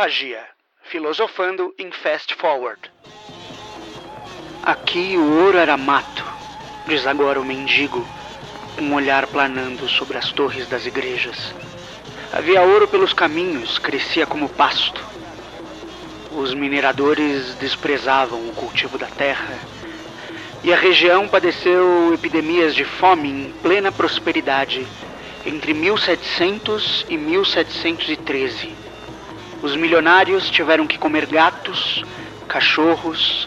Verborragia, filosofando em Fast Forward. Aqui o ouro era mato, diz agora o mendigo, um olhar planando sobre as torres das igrejas. Havia ouro pelos caminhos, crescia como pasto. Os mineradores desprezavam o cultivo da terra e a região padeceu epidemias de fome em plena prosperidade entre 1700 e 1713. Os milionários tiveram que comer gatos, cachorros,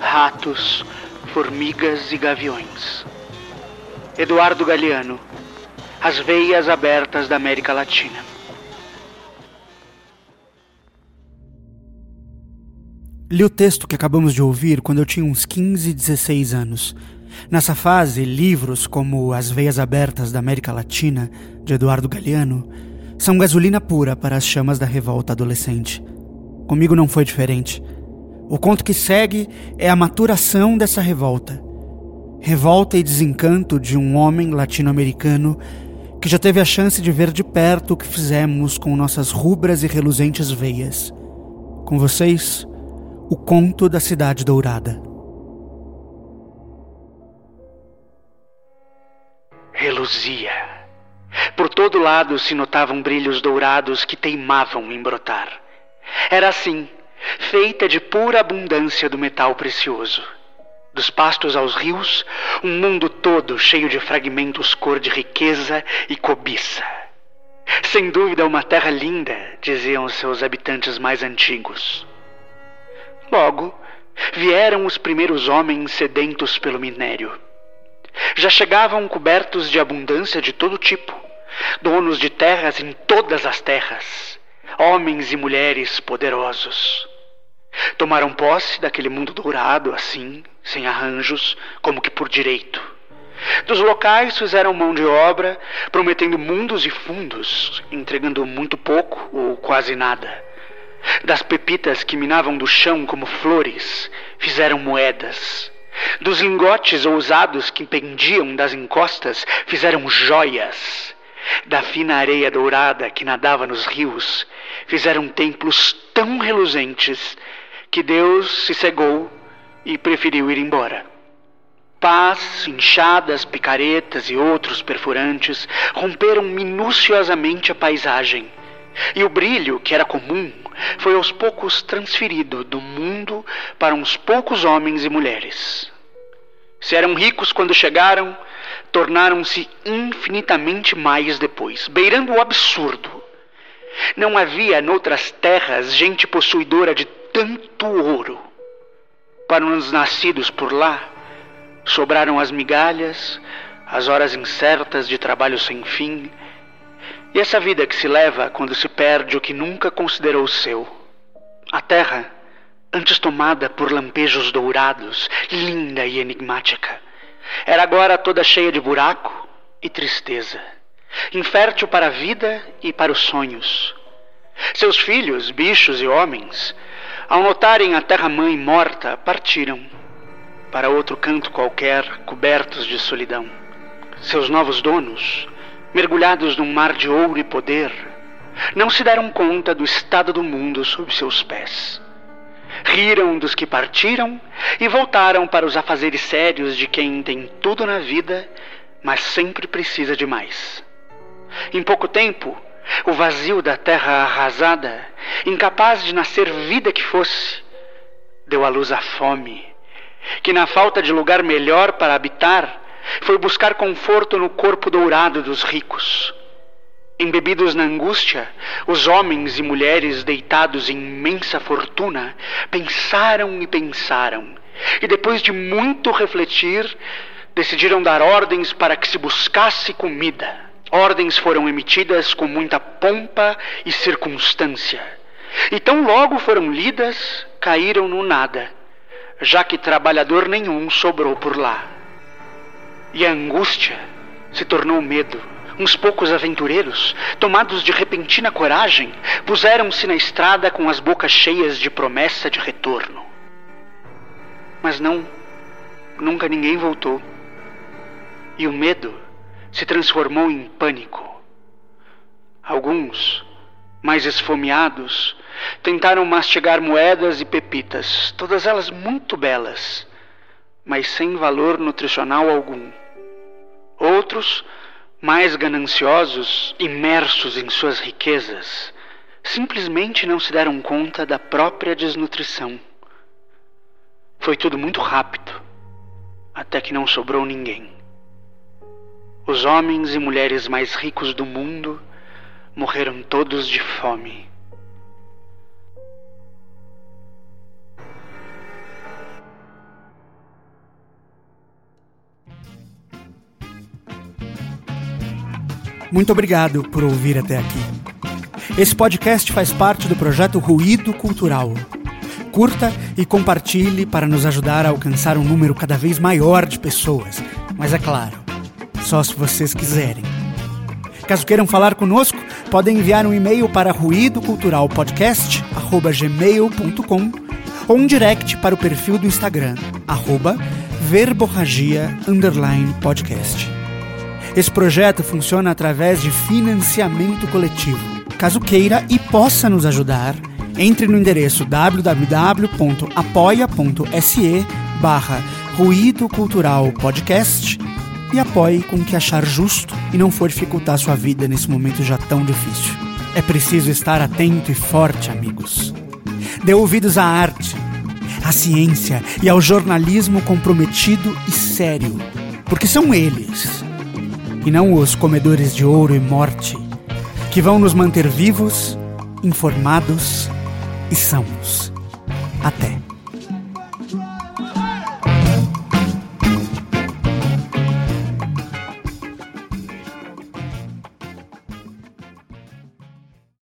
ratos, formigas e gaviões. Eduardo Galeano, As Veias Abertas da América Latina. Li o texto que acabamos de ouvir quando eu tinha uns 15, 16 anos. Nessa fase, livros como As Veias Abertas da América Latina, de Eduardo Galeano, são gasolina pura para as chamas da revolta adolescente. Comigo não foi diferente. O conto que segue é a maturação dessa revolta. Revolta e desencanto de um homem latino-americano que já teve a chance de ver de perto o que fizemos com nossas rubras e reluzentes veias. Com vocês, o Conto da Cidade Dourada. Reluzia. Por todo lado se notavam brilhos dourados que teimavam em brotar. Era assim, feita de pura abundância do metal precioso. Dos pastos aos rios, um mundo todo cheio de fragmentos cor de riqueza e cobiça. Sem dúvida, uma terra linda, diziam seus habitantes mais antigos. Logo, vieram os primeiros homens sedentos pelo minério. Já chegavam cobertos de abundância de todo tipo, donos de terras em todas as terras, homens e mulheres poderosos. Tomaram posse daquele mundo dourado, assim, sem arranjos, como que por direito. Dos locais fizeram mão de obra, prometendo mundos e fundos, entregando muito pouco ou quase nada. Das pepitas que minavam do chão como flores, fizeram moedas. Dos lingotes ousados que pendiam das encostas, fizeram joias. Da fina areia dourada que nadava nos rios, fizeram templos tão reluzentes que Deus se cegou e preferiu ir embora. Pás, enxadas, picaretas e outros perfurantes romperam minuciosamente a paisagem, e o brilho, que era comum, foi aos poucos transferido do mundo para uns poucos homens e mulheres. Se eram ricos quando chegaram, tornaram-se infinitamente mais depois, beirando o absurdo. Não havia noutras terras gente possuidora de tanto ouro. Para os nascidos por lá, sobraram as migalhas, as horas incertas de trabalho sem fim, e essa vida que se leva quando se perde o que nunca considerou seu. A terra, antes tomada por lampejos dourados, linda e enigmática, era agora toda cheia de buraco e tristeza, infértil para a vida e para os sonhos. Seus filhos, bichos e homens, ao notarem a terra-mãe morta, partiram para outro canto qualquer, cobertos de solidão. Seus novos donos, mergulhados num mar de ouro e poder, não se deram conta do estado do mundo sob seus pés. Riram dos que partiram e voltaram para os afazeres sérios de quem tem tudo na vida, mas sempre precisa de mais. Em pouco tempo, o vazio da terra arrasada, incapaz de nascer vida que fosse, deu à luz a fome, que na falta de lugar melhor para habitar, foi buscar conforto no corpo dourado dos ricos. Embebidos na angústia, os homens e mulheres deitados em imensa fortuna pensaram e pensaram, e depois de muito refletir, decidiram dar ordens para que se buscasse comida. Ordens foram emitidas com muita pompa e circunstância, e tão logo foram lidas, caíram no nada, já que trabalhador nenhum sobrou por lá. E a angústia se tornou medo. Uns poucos aventureiros, tomados de repentina coragem, puseram-se na estrada com as bocas cheias de promessa de retorno. Mas não, nunca ninguém voltou. E o medo se transformou em pânico. Alguns mais esfomeados, tentaram mastigar moedas e pepitas, todas elas muito belas, mas sem valor nutricional algum. Outros, mais gananciosos, imersos em suas riquezas, simplesmente não se deram conta da própria desnutrição. Foi tudo muito rápido, até que não sobrou ninguém. Os homens e mulheres mais ricos do mundo morreram todos de fome. Muito obrigado por ouvir até aqui. Esse podcast faz parte do projeto Ruído Cultural. Curta e compartilhe para nos ajudar a alcançar um número cada vez maior de pessoas. Mas é claro, só se vocês quiserem. Caso queiram falar conosco, podem enviar um e-mail para ruidoculturalpodcast@gmail.com ou um direct para o perfil do Instagram @verborragia_podcast. Esse projeto funciona através de financiamento coletivo. Caso queira e possa nos ajudar, entre no endereço www.apoia.se barra Ruído Cultural Podcast e apoie com o que achar justo e não for dificultar sua vida nesse momento já tão difícil. É preciso estar atento e forte, amigos. Dê ouvidos à arte, à ciência e ao jornalismo comprometido e sério, porque são eles e não os comedores de ouro e morte, que vão nos manter vivos, informados e sãos. Até.